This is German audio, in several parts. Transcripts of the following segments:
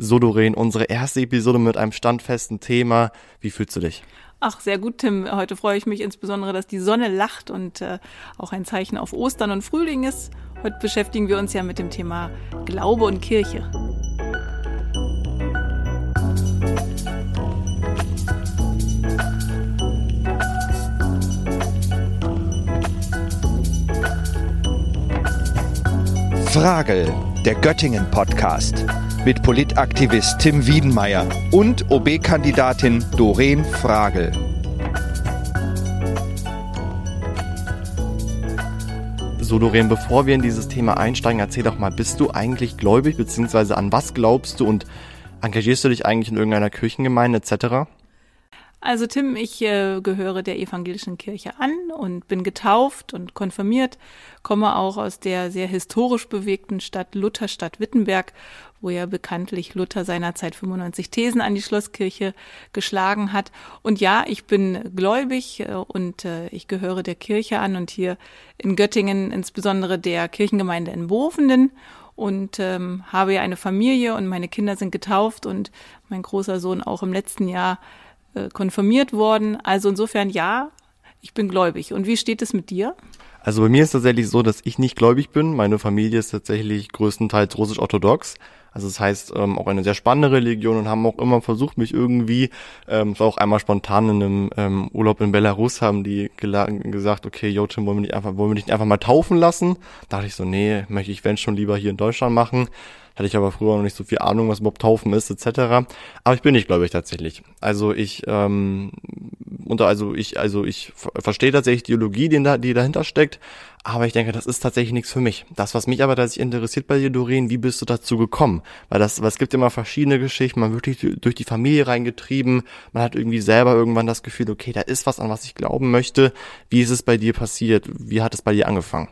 So, Doreen, unsere erste Episode mit einem standfesten Thema. Wie fühlst du dich? Ach, sehr gut, Tim. Heute freue ich mich insbesondere, dass die Sonne lacht und äh, auch ein Zeichen auf Ostern und Frühling ist. Heute beschäftigen wir uns ja mit dem Thema Glaube und Kirche. Frage, der Göttingen Podcast mit Politaktivist Tim Wiedenmeier und OB-Kandidatin Doreen Fragel. So, Doreen, bevor wir in dieses Thema einsteigen, erzähl doch mal, bist du eigentlich gläubig, beziehungsweise an was glaubst du und engagierst du dich eigentlich in irgendeiner Kirchengemeinde etc.? Also Tim, ich äh, gehöre der evangelischen Kirche an und bin getauft und konfirmiert, komme auch aus der sehr historisch bewegten Stadt Lutherstadt Wittenberg, wo ja bekanntlich Luther seinerzeit 95 Thesen an die Schlosskirche geschlagen hat. Und ja, ich bin gläubig äh, und äh, ich gehöre der Kirche an und hier in Göttingen insbesondere der Kirchengemeinde in Bovenden und ähm, habe ja eine Familie und meine Kinder sind getauft und mein großer Sohn auch im letzten Jahr äh, konfirmiert worden. Also insofern ja, ich bin gläubig. Und wie steht es mit dir? Also bei mir ist tatsächlich so, dass ich nicht gläubig bin. Meine Familie ist tatsächlich größtenteils russisch-orthodox. Also das heißt auch eine sehr spannende Religion und haben auch immer versucht, mich irgendwie, ähm, war auch einmal spontan in einem ähm, Urlaub in Belarus, haben die gesagt, okay, Tim, wollen wir nicht einfach, wollen wir nicht einfach mal taufen lassen? Da dachte ich so, nee, möchte ich wenn schon lieber hier in Deutschland machen. Hatte ich aber früher noch nicht so viel Ahnung, was überhaupt Taufen ist, etc. Aber ich bin nicht gläubig tatsächlich. Also ich, ähm, unter, also ich, also ich verstehe tatsächlich die Ideologie, die, da, die dahinter steckt, aber ich denke, das ist tatsächlich nichts für mich. Das, was mich aber tatsächlich interessiert bei dir, Doreen, wie bist du dazu gekommen? Weil das, weil es gibt immer verschiedene Geschichten, man wird durch, durch die Familie reingetrieben, man hat irgendwie selber irgendwann das Gefühl, okay, da ist was, an was ich glauben möchte. Wie ist es bei dir passiert? Wie hat es bei dir angefangen?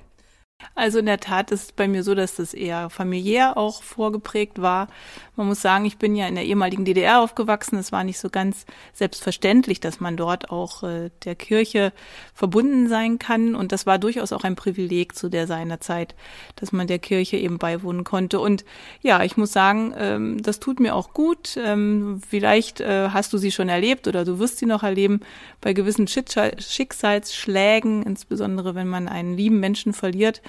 Also in der Tat ist es bei mir so, dass das eher familiär auch vorgeprägt war. Man muss sagen, ich bin ja in der ehemaligen DDR aufgewachsen. Es war nicht so ganz selbstverständlich, dass man dort auch äh, der Kirche verbunden sein kann. Und das war durchaus auch ein Privileg zu der seiner Zeit, dass man der Kirche eben beiwohnen konnte. Und ja, ich muss sagen, ähm, das tut mir auch gut. Ähm, vielleicht äh, hast du sie schon erlebt oder du wirst sie noch erleben bei gewissen Schicksalsschlägen, insbesondere wenn man einen lieben Menschen verliert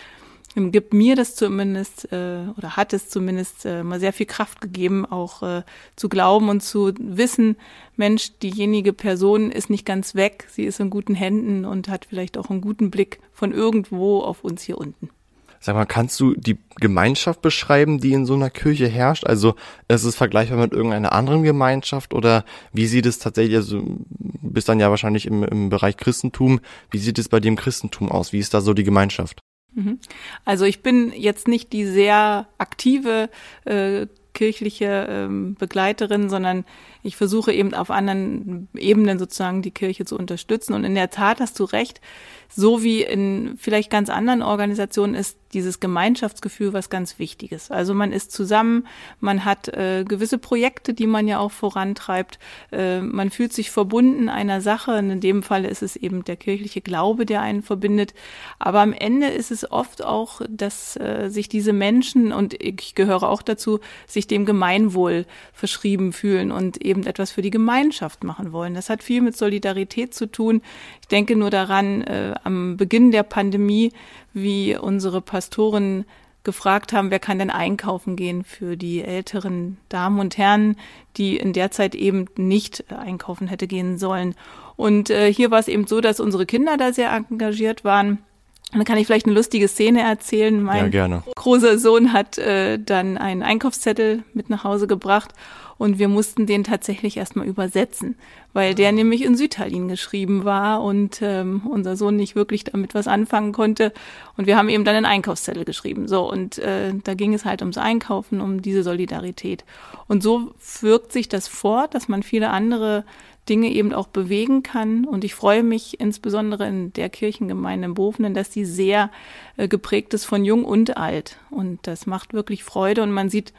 gibt mir das zumindest äh, oder hat es zumindest äh, mal sehr viel Kraft gegeben, auch äh, zu glauben und zu wissen, Mensch, diejenige Person ist nicht ganz weg, sie ist in guten Händen und hat vielleicht auch einen guten Blick von irgendwo auf uns hier unten. Sag mal, kannst du die Gemeinschaft beschreiben, die in so einer Kirche herrscht? Also ist es vergleichbar mit irgendeiner anderen Gemeinschaft oder wie sieht es tatsächlich, also bist dann ja wahrscheinlich im, im Bereich Christentum, wie sieht es bei dem Christentum aus? Wie ist da so die Gemeinschaft? Mhm. Also ich bin jetzt nicht die sehr aktive äh, kirchliche ähm, Begleiterin, sondern ich versuche eben auf anderen Ebenen sozusagen die Kirche zu unterstützen. Und in der Tat hast du recht, so wie in vielleicht ganz anderen Organisationen ist dieses Gemeinschaftsgefühl was ganz Wichtiges. Also man ist zusammen, man hat äh, gewisse Projekte, die man ja auch vorantreibt, äh, man fühlt sich verbunden einer Sache. Und in dem Fall ist es eben der kirchliche Glaube, der einen verbindet. Aber am Ende ist es oft auch, dass äh, sich diese Menschen, und ich gehöre auch dazu, sich dem Gemeinwohl verschrieben fühlen und eben etwas für die Gemeinschaft machen wollen. Das hat viel mit Solidarität zu tun. Ich denke nur daran, äh, am Beginn der Pandemie, wie unsere Pastoren gefragt haben, wer kann denn einkaufen gehen für die älteren Damen und Herren, die in der Zeit eben nicht einkaufen hätte gehen sollen. Und äh, hier war es eben so, dass unsere Kinder da sehr engagiert waren. Dann kann ich vielleicht eine lustige Szene erzählen. Mein ja, großer Sohn hat äh, dann einen Einkaufszettel mit nach Hause gebracht und wir mussten den tatsächlich erstmal übersetzen, weil der nämlich in Südtallinn geschrieben war und ähm, unser Sohn nicht wirklich damit was anfangen konnte. Und wir haben eben dann einen Einkaufszettel geschrieben. So, und äh, da ging es halt ums Einkaufen, um diese Solidarität. Und so wirkt sich das fort, dass man viele andere Dinge eben auch bewegen kann. Und ich freue mich insbesondere in der Kirchengemeinde in Bofenen, dass die sehr äh, geprägt ist von jung und alt. Und das macht wirklich Freude und man sieht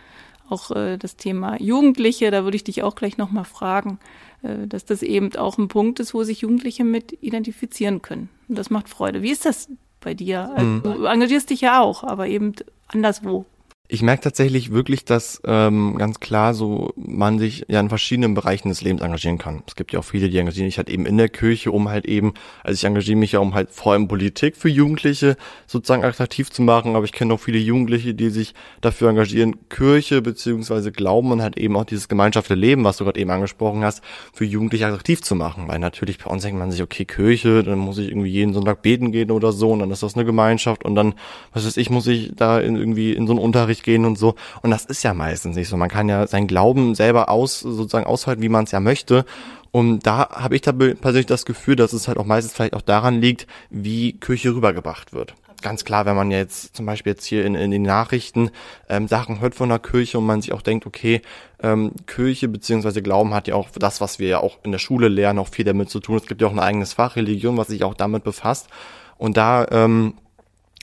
auch äh, das Thema Jugendliche, da würde ich dich auch gleich nochmal fragen, äh, dass das eben auch ein Punkt ist, wo sich Jugendliche mit identifizieren können. Und das macht Freude. Wie ist das bei dir? Also, mhm. Du engagierst dich ja auch, aber eben anderswo. Ich merke tatsächlich wirklich, dass ähm, ganz klar so man sich ja in verschiedenen Bereichen des Lebens engagieren kann. Es gibt ja auch viele, die engagieren sich halt eben in der Kirche, um halt eben, also ich engagiere mich ja um halt vor allem Politik für Jugendliche sozusagen attraktiv zu machen, aber ich kenne auch viele Jugendliche, die sich dafür engagieren, Kirche beziehungsweise Glauben und halt eben auch dieses gemeinschaftliche Leben, was du gerade eben angesprochen hast, für Jugendliche attraktiv zu machen. Weil natürlich bei uns denkt man sich, okay, Kirche, dann muss ich irgendwie jeden Sonntag beten gehen oder so und dann ist das eine Gemeinschaft und dann, was weiß ich, muss ich da in, irgendwie in so einen Unterricht gehen und so. Und das ist ja meistens nicht so. Man kann ja sein Glauben selber aus, sozusagen aushalten, wie man es ja möchte. Und da habe ich da persönlich das Gefühl, dass es halt auch meistens vielleicht auch daran liegt, wie Kirche rübergebracht wird. Ganz klar, wenn man jetzt zum Beispiel jetzt hier in, in den Nachrichten ähm, Sachen hört von der Kirche und man sich auch denkt, okay, ähm, Kirche beziehungsweise Glauben hat ja auch das, was wir ja auch in der Schule lernen, auch viel damit zu tun. Es gibt ja auch ein eigenes Fach Religion, was sich auch damit befasst. Und da ähm,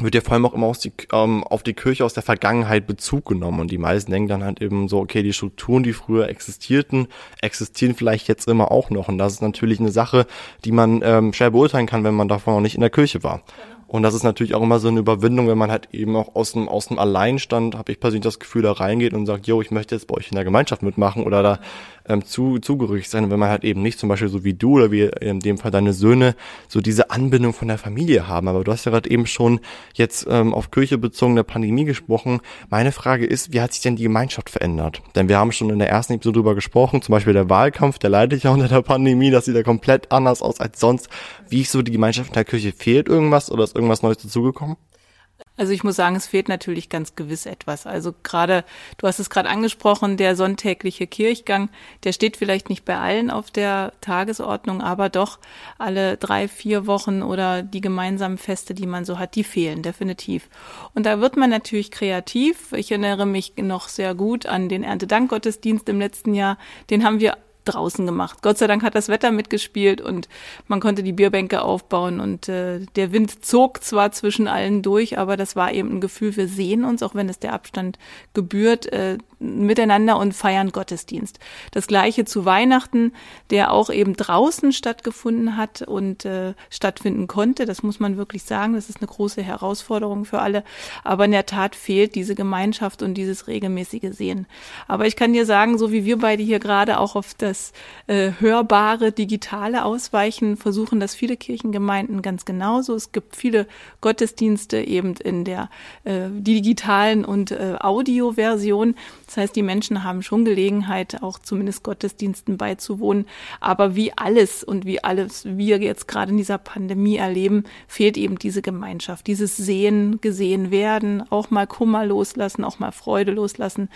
wird ja vor allem auch immer aus die, ähm, auf die Kirche aus der Vergangenheit Bezug genommen. Und die meisten denken dann halt eben so, okay, die Strukturen, die früher existierten, existieren vielleicht jetzt immer auch noch. Und das ist natürlich eine Sache, die man ähm, schwer beurteilen kann, wenn man davon noch nicht in der Kirche war. Und das ist natürlich auch immer so eine Überwindung, wenn man halt eben auch aus dem, aus dem Alleinstand, habe ich persönlich das Gefühl, da reingeht und sagt, yo, ich möchte jetzt bei euch in der Gemeinschaft mitmachen oder da ähm, zu, zugerückt sein. Wenn man halt eben nicht zum Beispiel so wie du oder wie in dem Fall deine Söhne so diese Anbindung von der Familie haben. Aber du hast ja gerade eben schon jetzt ähm, auf Kirche bezogen der Pandemie gesprochen. Meine Frage ist, wie hat sich denn die Gemeinschaft verändert? Denn wir haben schon in der ersten Episode drüber gesprochen, zum Beispiel der Wahlkampf, der leidet ja unter der Pandemie, das sieht ja komplett anders aus als sonst. Wie ist so die Gemeinschaft in der Kirche? Fehlt irgendwas oder ist irgendwas Neues dazugekommen? Also ich muss sagen, es fehlt natürlich ganz gewiss etwas. Also gerade, du hast es gerade angesprochen, der sonntägliche Kirchgang, der steht vielleicht nicht bei allen auf der Tagesordnung, aber doch alle drei, vier Wochen oder die gemeinsamen Feste, die man so hat, die fehlen definitiv. Und da wird man natürlich kreativ. Ich erinnere mich noch sehr gut an den Erntedankgottesdienst im letzten Jahr. Den haben wir draußen gemacht. Gott sei Dank hat das Wetter mitgespielt und man konnte die Bierbänke aufbauen und äh, der Wind zog zwar zwischen allen durch, aber das war eben ein Gefühl, wir sehen uns, auch wenn es der Abstand gebührt, äh, miteinander und feiern Gottesdienst. Das gleiche zu Weihnachten, der auch eben draußen stattgefunden hat und äh, stattfinden konnte. Das muss man wirklich sagen. Das ist eine große Herausforderung für alle. Aber in der Tat fehlt diese Gemeinschaft und dieses regelmäßige Sehen. Aber ich kann dir sagen, so wie wir beide hier gerade auch auf das äh, hörbare Digitale ausweichen, versuchen das viele Kirchengemeinden ganz genauso. Es gibt viele Gottesdienste eben in der äh, digitalen und äh, Audioversion. Das heißt, die Menschen haben schon Gelegenheit, auch zumindest Gottesdiensten beizuwohnen. Aber wie alles und wie alles wir jetzt gerade in dieser Pandemie erleben, fehlt eben diese Gemeinschaft, dieses Sehen, gesehen werden, auch mal Kummer loslassen, auch mal Freude loslassen.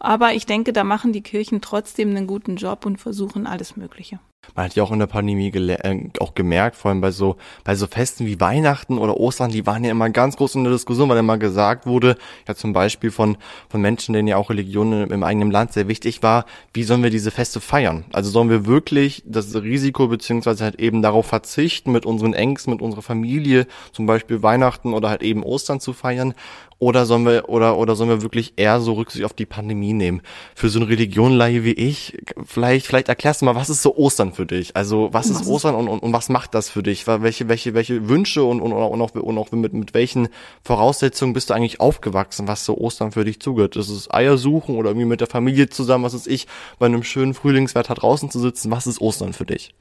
Aber ich denke, da machen die Kirchen trotzdem einen guten Job und versuchen alles Mögliche. Man hat ja auch in der Pandemie äh, auch gemerkt, vor allem bei so, bei so Festen wie Weihnachten oder Ostern, die waren ja immer ganz groß in der Diskussion, weil immer gesagt wurde, ja zum Beispiel von, von Menschen, denen ja auch Religion im, eigenen Land sehr wichtig war, wie sollen wir diese Feste feiern? Also sollen wir wirklich das Risiko beziehungsweise halt eben darauf verzichten, mit unseren Ängsten, mit unserer Familie, zum Beispiel Weihnachten oder halt eben Ostern zu feiern? Oder sollen wir, oder, oder sollen wir wirklich eher so Rücksicht auf die Pandemie nehmen? Für so eine Religionleihe wie ich, vielleicht, vielleicht erklärst du mal, was ist so Ostern für dich? Also, was ist Ostern und, und, und was macht das für dich? Welche, welche, welche Wünsche und, und, und auch, und auch mit, mit welchen Voraussetzungen bist du eigentlich aufgewachsen, was so Ostern für dich zugehört? Ist es Eier suchen oder irgendwie mit der Familie zusammen, was ist ich, bei einem schönen Frühlingswetter draußen zu sitzen? Was ist Ostern für dich?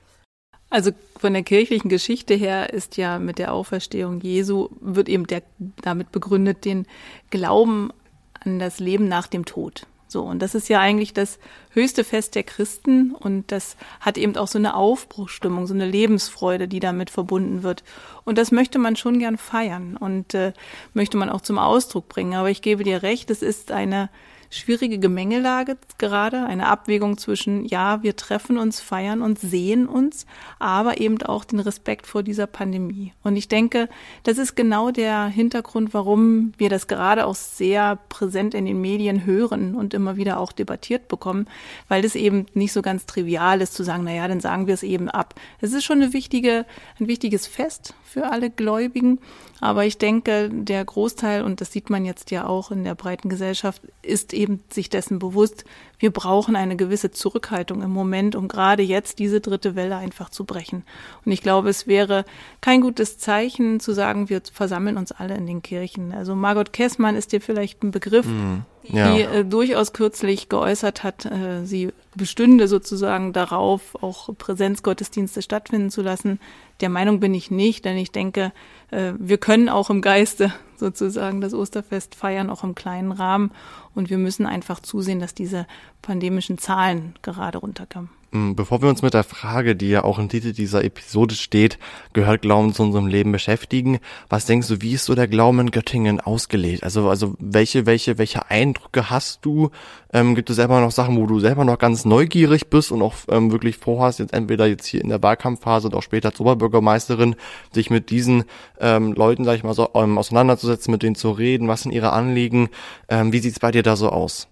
Also von der kirchlichen Geschichte her ist ja mit der Auferstehung Jesu, wird eben der, damit begründet, den Glauben an das Leben nach dem Tod. So, und das ist ja eigentlich das höchste Fest der Christen und das hat eben auch so eine Aufbruchstimmung, so eine Lebensfreude, die damit verbunden wird. Und das möchte man schon gern feiern und äh, möchte man auch zum Ausdruck bringen. Aber ich gebe dir recht, es ist eine schwierige Gemengelage gerade, eine Abwägung zwischen, ja, wir treffen uns, feiern uns, sehen uns, aber eben auch den Respekt vor dieser Pandemie. Und ich denke, das ist genau der Hintergrund, warum wir das gerade auch sehr präsent in den Medien hören und immer wieder auch debattiert bekommen, weil das eben nicht so ganz trivial ist zu sagen, na ja, dann sagen wir es eben ab. Es ist schon eine wichtige, ein wichtiges Fest für alle Gläubigen, Aber ich denke, der Großteil, und das sieht man jetzt ja auch in der breiten Gesellschaft, ist eben sich dessen bewusst, wir brauchen eine gewisse Zurückhaltung im Moment, um gerade jetzt diese dritte Welle einfach zu brechen. Und ich glaube, es wäre kein gutes Zeichen zu sagen, wir versammeln uns alle in den Kirchen. Also Margot Kessmann ist dir vielleicht ein Begriff. Mm ja. die äh, durchaus kürzlich geäußert hat, äh, sie bestünde sozusagen darauf, auch Präsenzgottesdienste stattfinden zu lassen. Der Meinung bin ich nicht, denn ich denke, äh, wir können auch im Geiste sozusagen das Osterfest feiern, auch im kleinen Rahmen. Und wir müssen einfach zusehen, dass diese pandemischen Zahlen gerade runterkommen. Mm, bevor wir uns mit der Frage, die ja auch im Titel dieser Episode steht, gehört Glauben zu unserem Leben beschäftigen, was denkst du, wie ist so der Glauben in Göttingen ausgelegt? Also, also welche, welche, welche Eindrücke hast du? Ähm, gibt es selber noch Sachen, wo du selber noch ganz neugierig bist und auch ähm, wirklich vorhast, jetzt entweder jetzt hier in der Wahlkampfphase oder auch später als Oberbürgermeisterin, dich mit diesen ähm, Leuten, sag ich mal, so ähm, auseinanderzusetzen, mit denen zu reden, was sind ihre Anliegen? Ähm, wie sieht's bei dir da so aus?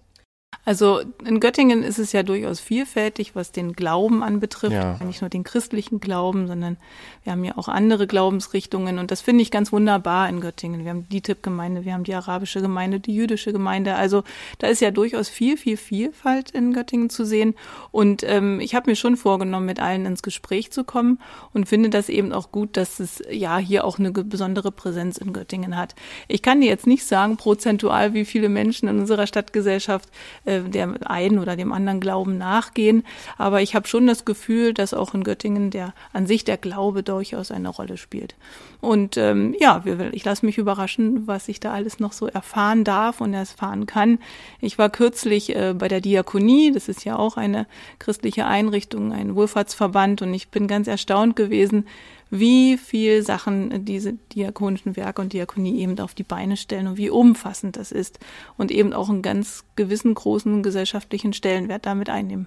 Also in Göttingen ist es ja durchaus vielfältig, was den Glauben anbetrifft. Ja. Nicht nur den christlichen Glauben, sondern wir haben ja auch andere Glaubensrichtungen und das finde ich ganz wunderbar in Göttingen. Wir haben die Tippgemeinde, wir haben die arabische Gemeinde, die jüdische Gemeinde. Also da ist ja durchaus viel, viel Vielfalt in Göttingen zu sehen. Und ähm, ich habe mir schon vorgenommen, mit allen ins Gespräch zu kommen und finde das eben auch gut, dass es ja hier auch eine besondere Präsenz in Göttingen hat. Ich kann dir jetzt nicht sagen, prozentual, wie viele Menschen in unserer Stadtgesellschaft äh, der einen oder dem anderen Glauben nachgehen. Aber ich habe schon das Gefühl, dass auch in Göttingen der an sich der Glaube durchaus eine Rolle spielt. Und ähm, ja, ich lasse mich überraschen, was ich da alles noch so erfahren darf und erfahren kann. Ich war kürzlich äh, bei der Diakonie, das ist ja auch eine christliche Einrichtung, ein Wohlfahrtsverband, und ich bin ganz erstaunt gewesen, wie viel Sachen diese diakonischen Werke und Diakonie eben auf die Beine stellen und wie umfassend das ist und eben auch einen ganz gewissen großen gesellschaftlichen Stellenwert damit einnehmen.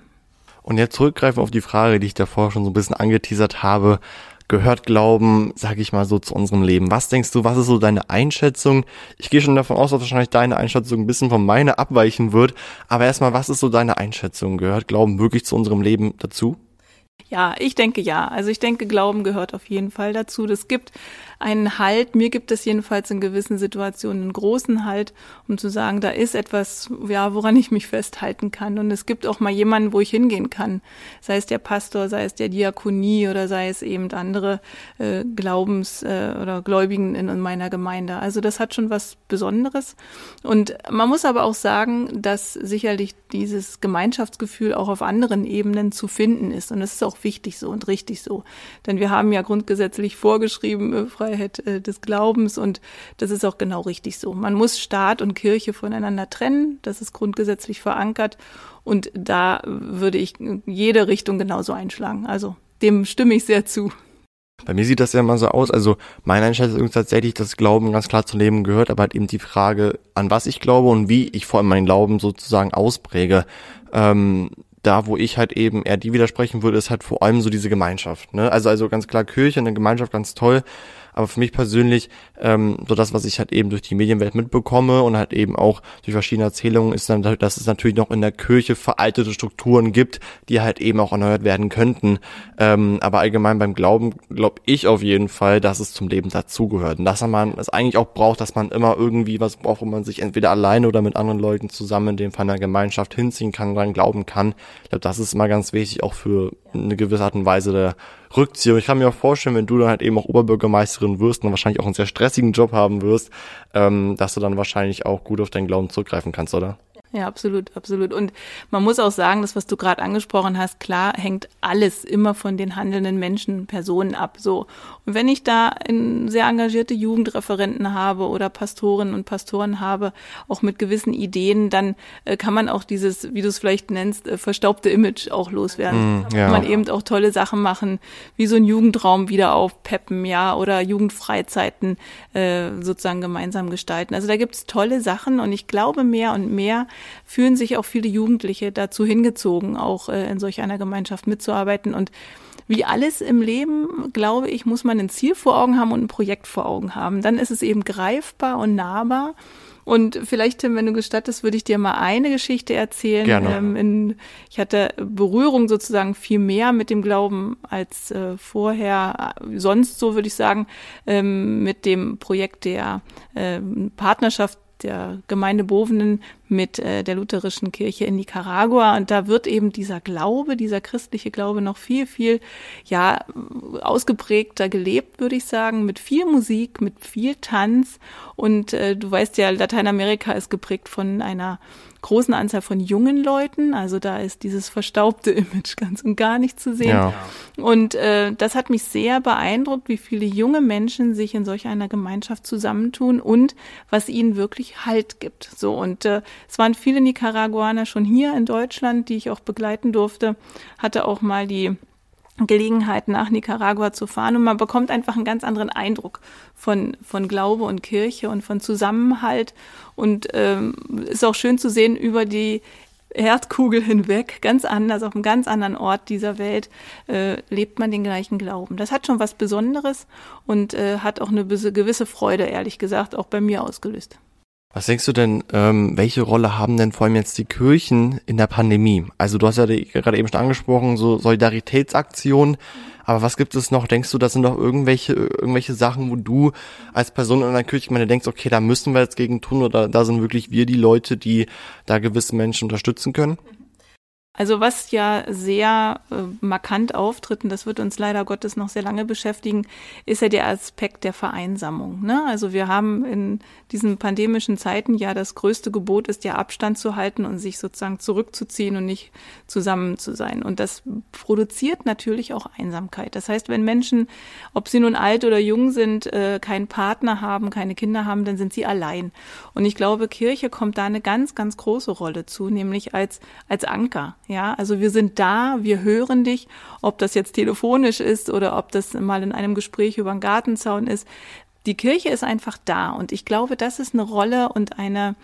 Und jetzt zurückgreifen auf die Frage, die ich davor schon so ein bisschen angeteasert habe. Gehört Glauben, sage ich mal so, zu unserem Leben? Was denkst du, was ist so deine Einschätzung? Ich gehe schon davon aus, dass wahrscheinlich deine Einschätzung ein bisschen von meiner abweichen wird. Aber erstmal, was ist so deine Einschätzung? Gehört Glauben wirklich zu unserem Leben dazu? Ja, ich denke ja. Also ich denke, Glauben gehört auf jeden Fall dazu. Das gibt einen Halt. Mir gibt es jedenfalls in gewissen Situationen einen großen Halt, um zu sagen, da ist etwas, ja, woran ich mich festhalten kann. Und es gibt auch mal jemanden, wo ich hingehen kann. Sei es der Pastor, sei es der Diakonie oder sei es eben andere äh, Glaubens- äh, oder Gläubigen in, in meiner Gemeinde. Also das hat schon was Besonderes. Und man muss aber auch sagen, dass sicherlich dieses Gemeinschaftsgefühl auch auf anderen Ebenen zu finden ist. Und das ist auch wichtig so und richtig so. Denn wir haben ja grundgesetzlich vorgeschrieben, äh, Freiheit äh, des Glaubens und das ist auch genau richtig so. Man muss Staat und Kirche voneinander trennen, das ist grundgesetzlich verankert und da würde ich jede Richtung genauso einschlagen. Also dem stimme ich sehr zu. Bei mir sieht das ja immer so aus, also meine Einschätzung ist tatsächlich, dass Glauben ganz klar zum Leben gehört, aber halt eben die Frage, an was ich glaube und wie ich vor allem meinen Glauben sozusagen auspräge. Ähm, da, wo ich halt eben eher die widersprechen würde, ist halt vor allem so diese Gemeinschaft. Ne? Also, also ganz klar Kirche, eine Gemeinschaft ganz toll, aber für mich persönlich, ähm, so das, was ich halt eben durch die Medienwelt mitbekomme und halt eben auch durch verschiedene Erzählungen, ist dann, dass es natürlich noch in der Kirche veraltete Strukturen gibt, die halt eben auch erneuert werden könnten. Ähm, aber allgemein beim Glauben glaube ich auf jeden Fall, dass es zum Leben dazugehört. Und dass man es eigentlich auch braucht, dass man immer irgendwie was braucht, wo man sich entweder alleine oder mit anderen Leuten zusammen in dem Fall einer Gemeinschaft hinziehen kann, dran glauben kann. Ich glaube, das ist immer ganz wichtig, auch für eine gewisse Art und Weise der Rückziehung. Ich kann mir auch vorstellen, wenn du dann halt eben auch Oberbürgermeisterin wirst und wahrscheinlich auch einen sehr stressigen Job haben wirst, ähm, dass du dann wahrscheinlich auch gut auf deinen Glauben zurückgreifen kannst, oder? Ja, absolut, absolut. Und man muss auch sagen, das, was du gerade angesprochen hast, klar hängt alles immer von den handelnden Menschen, Personen ab. So. Und wenn ich da sehr engagierte Jugendreferenten habe oder Pastoren und Pastoren habe, auch mit gewissen Ideen, dann äh, kann man auch dieses, wie du es vielleicht nennst, äh, verstaubte Image auch loswerden. Mm, ja. Kann man eben auch tolle Sachen machen, wie so ein Jugendraum wieder aufpeppen, ja, oder Jugendfreizeiten äh, sozusagen gemeinsam gestalten. Also da gibt's tolle Sachen und ich glaube mehr und mehr, fühlen sich auch viele Jugendliche dazu hingezogen, auch äh, in solch einer Gemeinschaft mitzuarbeiten. Und wie alles im Leben, glaube ich, muss man ein Ziel vor Augen haben und ein Projekt vor Augen haben. Dann ist es eben greifbar und nahbar. Und vielleicht, Tim, wenn du gestattest, würde ich dir mal eine Geschichte erzählen. Gerne. Ähm, in, ich hatte Berührung sozusagen viel mehr mit dem Glauben als äh, vorher, äh, sonst so würde ich sagen, ähm, mit dem Projekt der äh, Partnerschaft der Gemeinde Bovenen mit äh, der lutherischen Kirche in Nicaragua. Und da wird eben dieser Glaube, dieser christliche Glaube noch viel, viel, ja, ausgeprägter gelebt, würde ich sagen, mit viel Musik, mit viel Tanz. Und äh, du weißt ja, Lateinamerika ist geprägt von einer großen Anzahl von jungen Leuten. Also da ist dieses verstaubte Image ganz und gar nicht zu sehen. Ja. Und äh, das hat mich sehr beeindruckt, wie viele junge Menschen sich in solch einer Gemeinschaft zusammentun und was ihnen wirklich Halt gibt. So und äh, es waren viele Nicaraguaner schon hier in Deutschland, die ich auch begleiten durfte. Hatte auch mal die Gelegenheit, nach Nicaragua zu fahren und man bekommt einfach einen ganz anderen Eindruck von, von Glaube und Kirche und von Zusammenhalt und ähm, ist auch schön zu sehen über die Erdkugel hinweg, ganz anders, auf einem ganz anderen Ort dieser Welt, äh, lebt man den gleichen Glauben. Das hat schon was Besonderes und äh, hat auch eine gewisse Freude, ehrlich gesagt, auch bei mir ausgelöst. Was denkst du denn, ähm, welche Rolle haben denn vor allem jetzt die Kirchen in der Pandemie? Also du hast ja gerade eben schon angesprochen, so Solidaritätsaktionen. Aber was gibt es noch? Denkst du, das sind noch irgendwelche, irgendwelche Sachen, wo du als Person in einer Kirche meine denkst, okay, da müssen wir jetzt gegen tun oder da sind wirklich wir die Leute, die da gewisse Menschen unterstützen können? Also was ja sehr äh, markant auftritt, und das wird uns leider Gottes noch sehr lange beschäftigen, ist ja der Aspekt der Vereinsamung. Ne? Also wir haben in diesen pandemischen Zeiten ja das größte Gebot ist ja Abstand zu halten und sich sozusagen zurückzuziehen und nicht zusammen zu sein. Und das produziert natürlich auch Einsamkeit. Das heißt, wenn Menschen, ob sie nun alt oder jung sind, äh, keinen Partner haben, keine Kinder haben, dann sind sie allein. Und ich glaube, Kirche kommt da eine ganz, ganz große Rolle zu, nämlich als, als Anker. Ja, also wir sind da, wir hören dich, ob das jetzt telefonisch ist oder ob das mal in einem Gespräch über einen Gartenzaun ist. Die Kirche ist einfach da und ich glaube, das ist eine Rolle und eine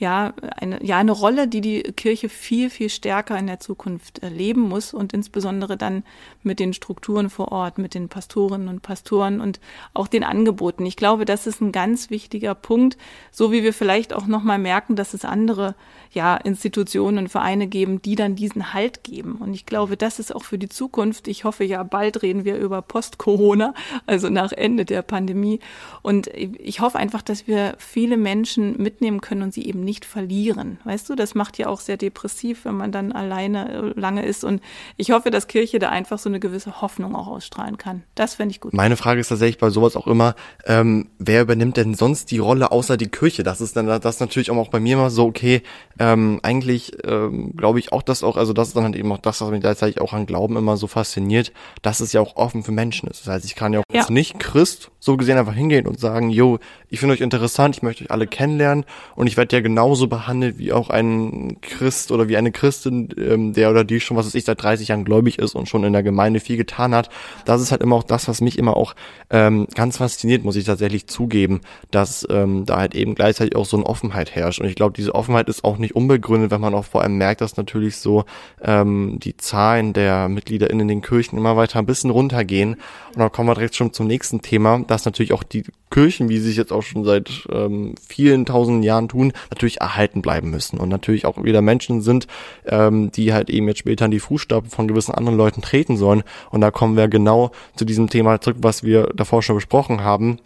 ja, eine, ja, eine Rolle, die die Kirche viel, viel stärker in der Zukunft leben muss und insbesondere dann mit den Strukturen vor Ort, mit den Pastorinnen und Pastoren und auch den Angeboten. Ich glaube, das ist ein ganz wichtiger Punkt, so wie wir vielleicht auch nochmal merken, dass es andere ja, Institutionen und Vereine geben, die dann diesen Halt geben. Und ich glaube, das ist auch für die Zukunft. Ich hoffe ja, bald reden wir über Post-Corona, also nach Ende der Pandemie. Und ich hoffe einfach, dass wir viele Menschen mitnehmen können und sie eben nicht verlieren. Weißt du, das macht ja auch sehr depressiv, wenn man dann alleine äh, lange ist. Und ich hoffe, dass Kirche da einfach so eine gewisse Hoffnung auch ausstrahlen kann. Das fände ich gut. Meine Frage ist tatsächlich bei sowas auch immer, ähm, wer übernimmt denn sonst die Rolle außer die Kirche? Das ist dann das natürlich auch bei mir immer so, okay, ähm, eigentlich ähm, glaube ich auch, dass auch, also das ist dann halt eben auch das, was mich gleichzeitig auch an Glauben immer so fasziniert, dass es ja auch offen für Menschen ist. Das heißt, ich kann ja auch ja. als Nicht-Christ so gesehen einfach hingehen und sagen, yo, ich finde euch interessant, ich möchte euch alle kennenlernen und ich werde ja genauso behandelt wie auch ein Christ oder wie eine Christin, ähm, der oder die schon, was weiß ich, seit 30 Jahren gläubig ist und schon in der Gemeinde viel getan hat. Das ist halt immer auch das, was mich immer auch ähm, ganz fasziniert, muss ich tatsächlich zugeben, dass ähm, da halt eben gleichzeitig auch so eine Offenheit herrscht. Und ich glaube, diese Offenheit ist auch nicht unbegründet, wenn man auch vor allem merkt, dass natürlich so ähm, die Zahlen der Mitglieder in den Kirchen immer weiter ein bisschen runtergehen. Und dann kommen wir direkt schon zum nächsten Thema, dass natürlich auch die Kirchen, wie sie es jetzt auch schon seit ähm, vielen tausenden Jahren tun, natürlich erhalten bleiben müssen. Und natürlich auch wieder Menschen sind, ähm, die halt eben jetzt später in die Fußstapfen von gewissen anderen Leuten treten sollen. Und da kommen wir genau zu diesem Thema zurück, was wir davor schon besprochen haben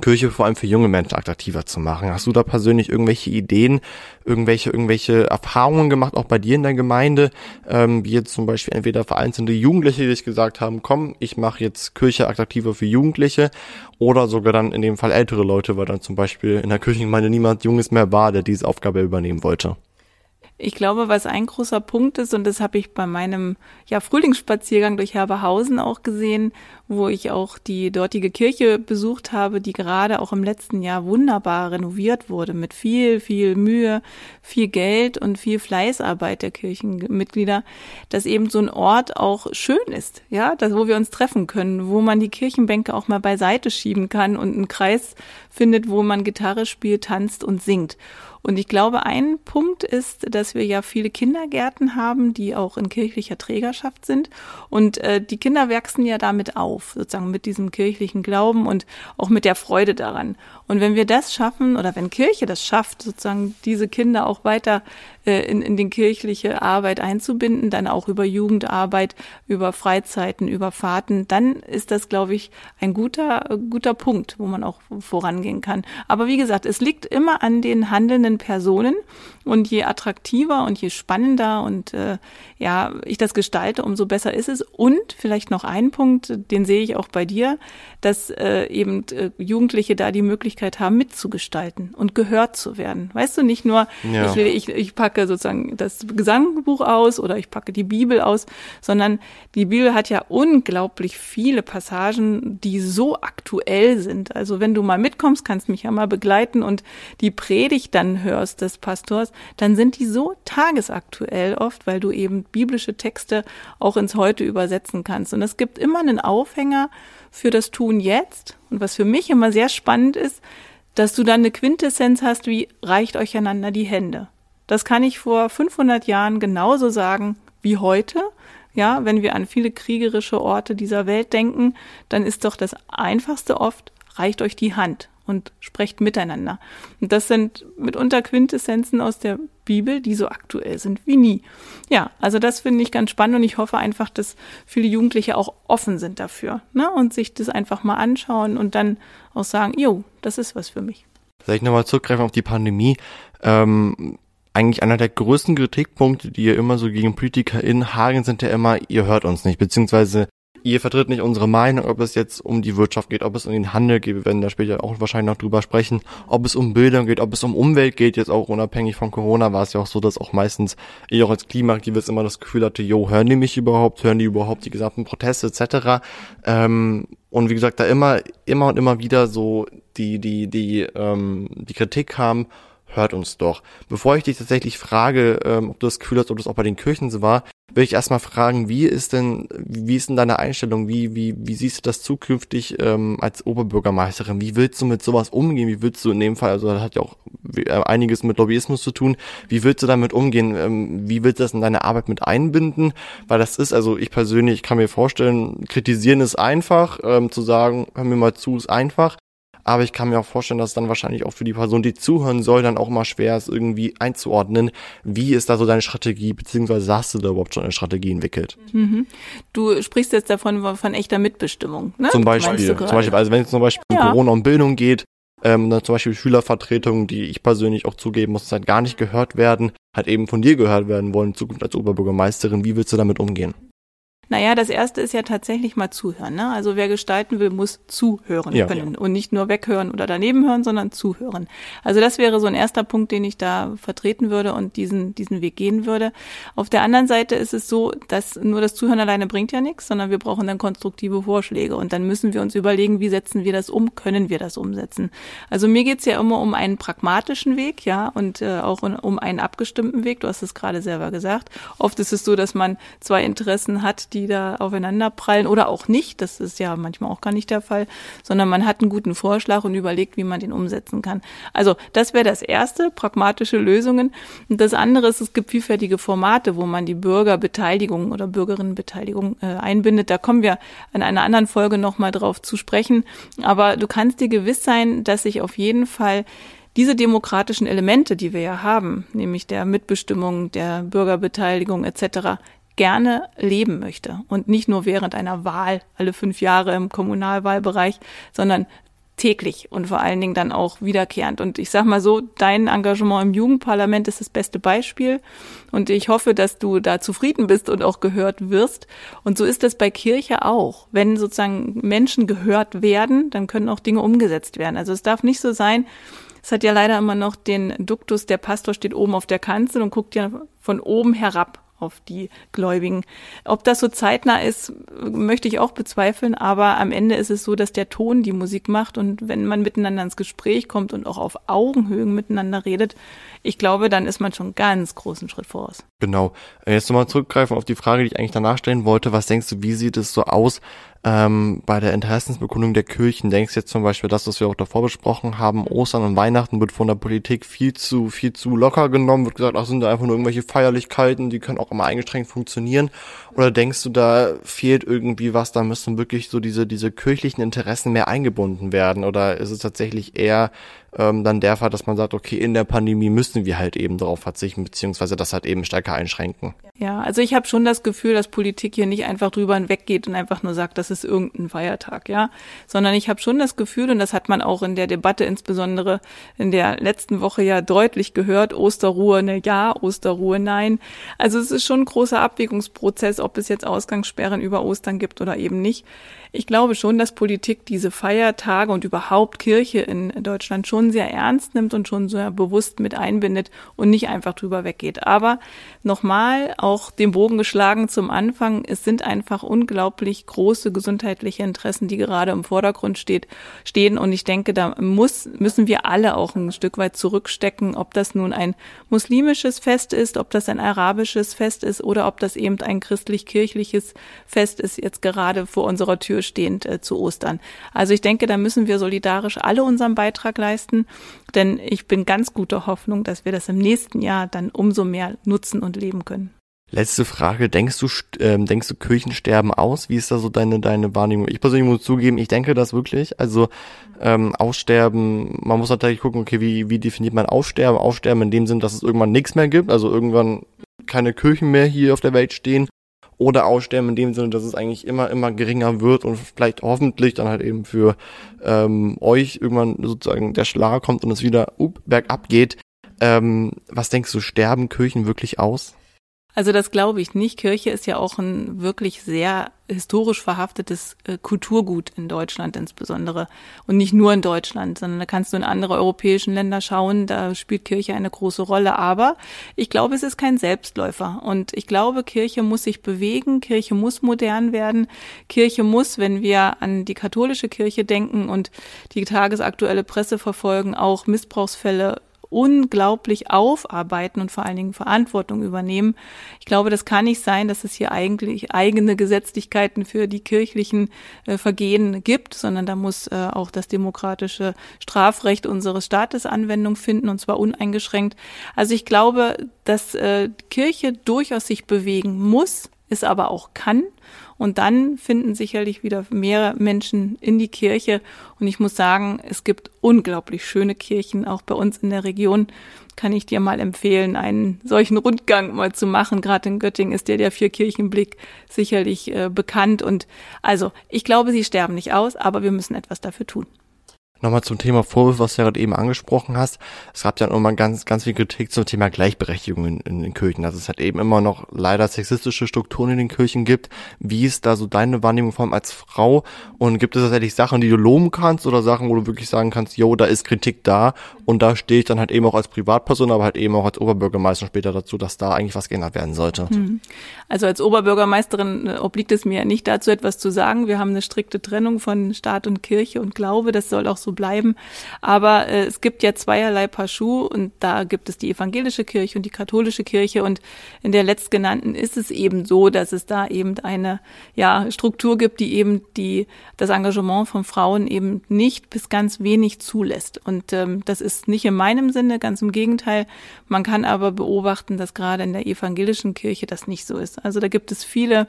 Kirche vor allem für junge Menschen attraktiver zu machen. Hast du da persönlich irgendwelche Ideen, irgendwelche, irgendwelche Erfahrungen gemacht, auch bei dir in der Gemeinde, ähm, wie jetzt zum Beispiel entweder vereinzelte Jugendliche, die sich gesagt haben, komm, ich mache jetzt Kirche attraktiver für Jugendliche oder sogar dann in dem Fall ältere Leute, weil dann zum Beispiel in der Kirchengemeinde niemand Junges mehr war, der diese Aufgabe übernehmen wollte. Ich glaube, was ein großer Punkt ist, und das habe ich bei meinem ja, Frühlingsspaziergang durch Herberhausen auch gesehen, wo ich auch die dortige Kirche besucht habe, die gerade auch im letzten Jahr wunderbar renoviert wurde, mit viel, viel Mühe, viel Geld und viel Fleißarbeit der Kirchenmitglieder, dass eben so ein Ort auch schön ist, ja, das, wo wir uns treffen können, wo man die Kirchenbänke auch mal beiseite schieben kann und einen Kreis findet, wo man Gitarre spielt, tanzt und singt. Und ich glaube, ein Punkt ist, dass wir ja viele Kindergärten haben, die auch in kirchlicher Trägerschaft sind. Und äh, die Kinder wachsen ja damit auf, sozusagen mit diesem kirchlichen Glauben und auch mit der Freude daran. Und wenn wir das schaffen oder wenn Kirche das schafft, sozusagen diese Kinder auch weiter in, in den kirchliche Arbeit einzubinden, dann auch über Jugendarbeit, über Freizeiten, über Fahrten, dann ist das, glaube ich, ein guter, guter Punkt, wo man auch vorangehen kann. Aber wie gesagt, es liegt immer an den handelnden Personen und je attraktiver und je spannender und äh, ja, ich das gestalte, umso besser ist es. Und vielleicht noch ein Punkt, den sehe ich auch bei dir, dass äh, eben äh, Jugendliche da die Möglichkeit haben, mitzugestalten und gehört zu werden. Weißt du, nicht nur, ja. ich, ich, ich packe sozusagen das Gesangbuch aus oder ich packe die Bibel aus, sondern die Bibel hat ja unglaublich viele Passagen, die so aktuell sind. Also wenn du mal mitkommst, kannst mich ja mal begleiten und die Predigt dann hörst des Pastors, dann sind die so tagesaktuell oft, weil du eben biblische Texte auch ins Heute übersetzen kannst. Und es gibt immer einen Aufhänger für das Tun jetzt. Und was für mich immer sehr spannend ist, dass du dann eine Quintessenz hast, wie reicht euch einander die Hände. Das kann ich vor 500 Jahren genauso sagen wie heute. Ja, wenn wir an viele kriegerische Orte dieser Welt denken, dann ist doch das einfachste oft, reicht euch die Hand und sprecht miteinander. Und das sind mitunter Quintessenzen aus der Bibel, die so aktuell sind wie nie. Ja, also das finde ich ganz spannend und ich hoffe einfach, dass viele Jugendliche auch offen sind dafür ne? und sich das einfach mal anschauen und dann auch sagen, jo, das ist was für mich. Vielleicht nochmal zurückgreifen auf die Pandemie. Ähm, eigentlich einer der größten Kritikpunkte, die ihr immer so gegen Politiker in Hagen sind ja immer, ihr hört uns nicht, beziehungsweise ihr vertritt nicht unsere Meinung, ob es jetzt um die Wirtschaft geht, ob es um den Handel geht, wir werden da später auch wahrscheinlich noch drüber sprechen, ob es um Bildung geht, ob es um Umwelt geht, jetzt auch unabhängig von Corona war es ja auch so, dass auch meistens ich auch als Klimaaktivist immer das Gefühl hatte, jo, hören die mich überhaupt, hören die überhaupt die gesamten Proteste etc. Ähm, und wie gesagt, da immer, immer und immer wieder so die, die, die, ähm, die Kritik kam, hört uns doch. Bevor ich dich tatsächlich frage, ähm, ob du das Gefühl hast, ob das auch bei den Kirchen so war, will ich erstmal fragen, wie ist denn, wie ist denn deine Einstellung? Wie, wie, wie siehst du das zukünftig ähm, als Oberbürgermeisterin? Wie willst du mit sowas umgehen? Wie willst du in dem Fall, also das hat ja auch äh, einiges mit Lobbyismus zu tun, wie willst du damit umgehen? Ähm, wie willst du das in deine Arbeit mit einbinden? Weil das ist, also ich persönlich kann mir vorstellen, kritisieren ist einfach, ähm, zu sagen, hör mir mal zu, ist einfach. Aber ich kann mir auch vorstellen, dass es dann wahrscheinlich auch für die Person, die zuhören soll, dann auch mal schwer ist, irgendwie einzuordnen, wie ist da so deine Strategie, beziehungsweise hast du da überhaupt schon eine Strategie entwickelt? Mhm. Du sprichst jetzt davon von echter Mitbestimmung, ne? Zum Beispiel, zum Beispiel, also wenn es zum Beispiel ja. um Corona und Bildung geht, ähm, dann zum Beispiel Schülervertretungen, die ich persönlich auch zugeben muss, halt gar nicht gehört werden, halt eben von dir gehört werden wollen, in Zukunft als Oberbürgermeisterin. Wie willst du damit umgehen? Naja, das erste ist ja tatsächlich mal zuhören. Ne? Also wer gestalten will, muss zuhören ja, können ja. und nicht nur weghören oder daneben hören, sondern zuhören. Also das wäre so ein erster Punkt, den ich da vertreten würde und diesen, diesen Weg gehen würde. Auf der anderen Seite ist es so, dass nur das Zuhören alleine bringt ja nichts, sondern wir brauchen dann konstruktive Vorschläge und dann müssen wir uns überlegen, wie setzen wir das um, können wir das umsetzen. Also mir geht's ja immer um einen pragmatischen Weg, ja, und äh, auch um einen abgestimmten Weg. Du hast es gerade selber gesagt. Oft ist es so, dass man zwei Interessen hat, die da aufeinander prallen oder auch nicht. Das ist ja manchmal auch gar nicht der Fall, sondern man hat einen guten Vorschlag und überlegt, wie man den umsetzen kann. Also das wäre das erste, pragmatische Lösungen. Und das andere ist, es gibt vielfältige Formate, wo man die Bürgerbeteiligung oder Bürgerinnenbeteiligung äh, einbindet. Da kommen wir in einer anderen Folge nochmal drauf zu sprechen. Aber du kannst dir gewiss sein, dass sich auf jeden Fall diese demokratischen Elemente, die wir ja haben, nämlich der Mitbestimmung, der Bürgerbeteiligung etc., gerne leben möchte und nicht nur während einer Wahl alle fünf Jahre im Kommunalwahlbereich, sondern täglich und vor allen Dingen dann auch wiederkehrend. Und ich sag mal so, dein Engagement im Jugendparlament ist das beste Beispiel. Und ich hoffe, dass du da zufrieden bist und auch gehört wirst. Und so ist das bei Kirche auch. Wenn sozusagen Menschen gehört werden, dann können auch Dinge umgesetzt werden. Also es darf nicht so sein, es hat ja leider immer noch den Duktus, der Pastor steht oben auf der Kanzel und guckt ja von oben herab auf die Gläubigen. Ob das so zeitnah ist, möchte ich auch bezweifeln, aber am Ende ist es so, dass der Ton die Musik macht und wenn man miteinander ins Gespräch kommt und auch auf Augenhöhen miteinander redet, ich glaube, dann ist man schon ganz großen Schritt voraus. Genau. Jetzt nochmal zurückgreifen auf die Frage, die ich eigentlich danach stellen wollte. Was denkst du, wie sieht es so aus, ähm, bei der Interessensbekundung der Kirchen, denkst du jetzt zum Beispiel das, was wir auch davor besprochen haben, Ostern und Weihnachten wird von der Politik viel zu, viel zu locker genommen, wird gesagt, ach, sind da einfach nur irgendwelche Feierlichkeiten, die können auch immer eingeschränkt funktionieren. Oder denkst du, da fehlt irgendwie was, da müssen wirklich so diese, diese kirchlichen Interessen mehr eingebunden werden? Oder ist es tatsächlich eher ähm, dann der Fall, dass man sagt, okay, in der Pandemie müssen wir halt eben darauf verzichten, beziehungsweise das halt eben stärker einschränken. Ja, also ich habe schon das Gefühl, dass Politik hier nicht einfach drüber hinweggeht und einfach nur sagt, das ist irgendein Feiertag, ja, sondern ich habe schon das Gefühl, und das hat man auch in der Debatte insbesondere in der letzten Woche ja deutlich gehört, Osterruhe ne ja, Osterruhe nein. Also es ist schon ein großer Abwägungsprozess, ob es jetzt Ausgangssperren über Ostern gibt oder eben nicht. Ich glaube schon, dass Politik diese Feiertage und überhaupt Kirche in Deutschland schon sehr ernst nimmt und schon sehr bewusst mit einbindet und nicht einfach drüber weggeht. Aber nochmal auch den Bogen geschlagen zum Anfang. Es sind einfach unglaublich große gesundheitliche Interessen, die gerade im Vordergrund steht, stehen. Und ich denke, da muss, müssen wir alle auch ein Stück weit zurückstecken, ob das nun ein muslimisches Fest ist, ob das ein arabisches Fest ist oder ob das eben ein christlich-kirchliches Fest ist, jetzt gerade vor unserer Tür stehend äh, zu Ostern. Also ich denke, da müssen wir solidarisch alle unseren Beitrag leisten, denn ich bin ganz guter Hoffnung, dass wir das im nächsten Jahr dann umso mehr nutzen und leben können. Letzte Frage, denkst du, ähm, denkst du, Kirchen sterben aus? Wie ist da so deine, deine Wahrnehmung? Ich persönlich muss zugeben, ich denke das wirklich. Also ähm, Aussterben, man muss natürlich gucken, okay, wie, wie definiert man Aussterben? Aussterben in dem Sinn, dass es irgendwann nichts mehr gibt, also irgendwann keine Kirchen mehr hier auf der Welt stehen oder aussterben in dem Sinne, dass es eigentlich immer, immer geringer wird und vielleicht hoffentlich dann halt eben für ähm, euch irgendwann sozusagen der Schlag kommt und es wieder up, bergab geht. Ähm, was denkst du, sterben Kirchen wirklich aus? Also das glaube ich nicht. Kirche ist ja auch ein wirklich sehr historisch verhaftetes äh, Kulturgut in Deutschland insbesondere. Und nicht nur in Deutschland, sondern da kannst du in andere europäischen Länder schauen, da spielt Kirche eine große Rolle. Aber ich glaube, es ist kein Selbstläufer. Und ich glaube, Kirche muss sich bewegen, Kirche muss modern werden. Kirche muss, wenn wir an die katholische Kirche denken und die tagesaktuelle Presse verfolgen, auch Missbrauchsfälle unglaublich aufarbeiten und vor allen Dingen Verantwortung übernehmen. Ich glaube, das kann nicht sein, dass es hier eigentlich eigene Gesetzlichkeiten für die kirchlichen äh, Vergehen gibt, sondern da muss äh, auch das demokratische Strafrecht unseres Staates Anwendung finden und zwar uneingeschränkt. Also ich glaube, dass äh, Kirche durchaus sich bewegen muss, es aber auch kann und dann finden sicherlich wieder mehr Menschen in die Kirche. Und ich muss sagen, es gibt unglaublich schöne Kirchen, auch bei uns in der Region. Kann ich dir mal empfehlen, einen solchen Rundgang mal zu machen. Gerade in Göttingen ist der der Vierkirchenblick sicherlich äh, bekannt. Und also, ich glaube, sie sterben nicht aus, aber wir müssen etwas dafür tun. Nochmal zum Thema Vorwurf, was du ja gerade eben angesprochen hast. Es gab ja immer ganz, ganz viel Kritik zum Thema Gleichberechtigung in, in den Kirchen, dass es halt eben immer noch leider sexistische Strukturen in den Kirchen gibt. Wie ist da so deine Wahrnehmung vor allem als Frau? Und gibt es tatsächlich Sachen, die du loben kannst oder Sachen, wo du wirklich sagen kannst, yo, da ist Kritik da und da stehe ich dann halt eben auch als Privatperson, aber halt eben auch als Oberbürgermeister später dazu, dass da eigentlich was geändert werden sollte? Hm. Also als Oberbürgermeisterin äh, obliegt es mir nicht dazu, etwas zu sagen. Wir haben eine strikte Trennung von Staat und Kirche und Glaube. Das soll auch so bleiben. Aber äh, es gibt ja zweierlei Paar Schuh und da gibt es die evangelische Kirche und die katholische Kirche und in der letztgenannten ist es eben so, dass es da eben eine ja, Struktur gibt, die eben die, das Engagement von Frauen eben nicht bis ganz wenig zulässt. Und ähm, das ist nicht in meinem Sinne, ganz im Gegenteil. Man kann aber beobachten, dass gerade in der evangelischen Kirche das nicht so ist. Also da gibt es viele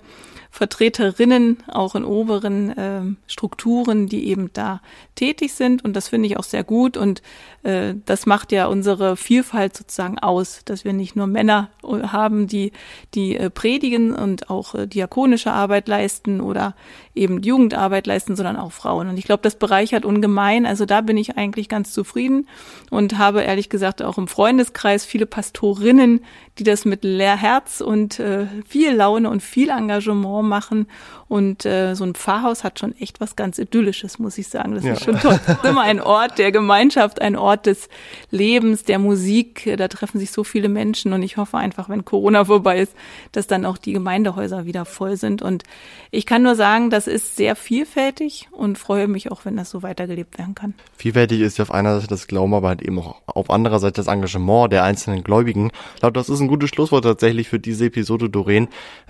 Vertreterinnen auch in oberen äh, Strukturen, die eben da tätig sind. Und das finde ich auch sehr gut. Und äh, das macht ja unsere Vielfalt sozusagen aus, dass wir nicht nur Männer äh, haben, die, die äh, predigen und auch äh, diakonische Arbeit leisten oder eben Jugendarbeit leisten, sondern auch Frauen. Und ich glaube, das bereichert ungemein. Also da bin ich eigentlich ganz zufrieden und habe ehrlich gesagt auch im Freundeskreis viele Pastorinnen, die das mit Herz und äh, viel Laune und viel Engagement machen. Und äh, so ein Pfarrhaus hat schon echt was ganz Idyllisches, muss ich sagen. Das ja. ist schon toll. immer ein Ort der Gemeinschaft, ein Ort des Lebens, der Musik. Da treffen sich so viele Menschen. Und ich hoffe einfach, wenn Corona vorbei ist, dass dann auch die Gemeindehäuser wieder voll sind. Und ich kann nur sagen, das ist sehr vielfältig und freue mich auch, wenn das so weitergelebt werden kann. Vielfältig ist ja auf einer Seite das Glauben, aber halt eben auch auf anderer Seite das Engagement der einzelnen Gläubigen. Ich glaube, das ist ein gutes Schlusswort tatsächlich für diese Episode, Doreen.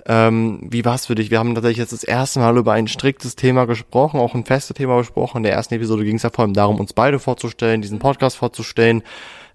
Ähm, wie war es für dich? Wir haben tatsächlich jetzt das erste Mal über ein striktes Thema gesprochen, auch ein festes Thema besprochen. In der ersten Episode ging es ja vor allem darum, uns beide vorzustellen, diesen Podcast vorzustellen.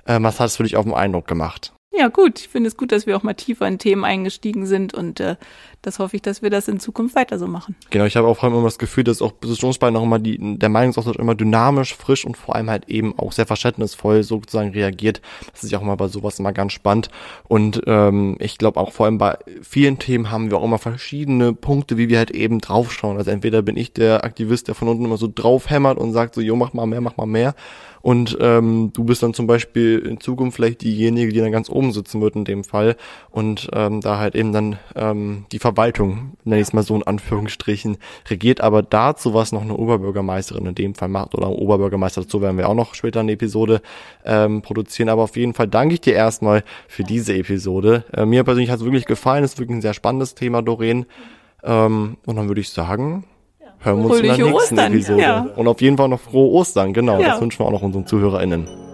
Ähm, was hat es für dich auf den Eindruck gemacht? Ja, gut. Ich finde es gut, dass wir auch mal tiefer in Themen eingestiegen sind und äh, das hoffe ich, dass wir das in Zukunft weiter so machen. Genau, ich habe auch vor allem immer das Gefühl, dass auch Positionsbein noch immer die, der Meinungsaustausch immer dynamisch, frisch und vor allem halt eben auch sehr verständnisvoll sozusagen reagiert. Das ist ja auch immer bei sowas immer ganz spannend. Und ähm, ich glaube auch vor allem bei vielen Themen haben wir auch immer verschiedene Punkte, wie wir halt eben draufschauen. Also entweder bin ich der Aktivist, der von unten immer so draufhämmert und sagt so, jo, mach mal mehr, mach mal mehr. Und ähm, du bist dann zum Beispiel in Zukunft vielleicht diejenige, die dann ganz oben sitzen wird in dem Fall und ähm, da halt eben dann ähm, die Verwaltung, nenne ich es mal so in Anführungsstrichen, regiert, aber dazu was noch eine Oberbürgermeisterin in dem Fall macht oder ein Oberbürgermeister, dazu werden wir auch noch später eine Episode ähm, produzieren. Aber auf jeden Fall danke ich dir erstmal für diese Episode. Äh, mir persönlich hat es wirklich gefallen, es ist wirklich ein sehr spannendes Thema, Doreen. Ähm, und dann würde ich sagen, hören wir uns in der nächsten Ostern, Episode. Ja. Und auf jeden Fall noch frohe Ostern, genau. Ja. Das wünschen wir auch noch unseren ZuhörerInnen.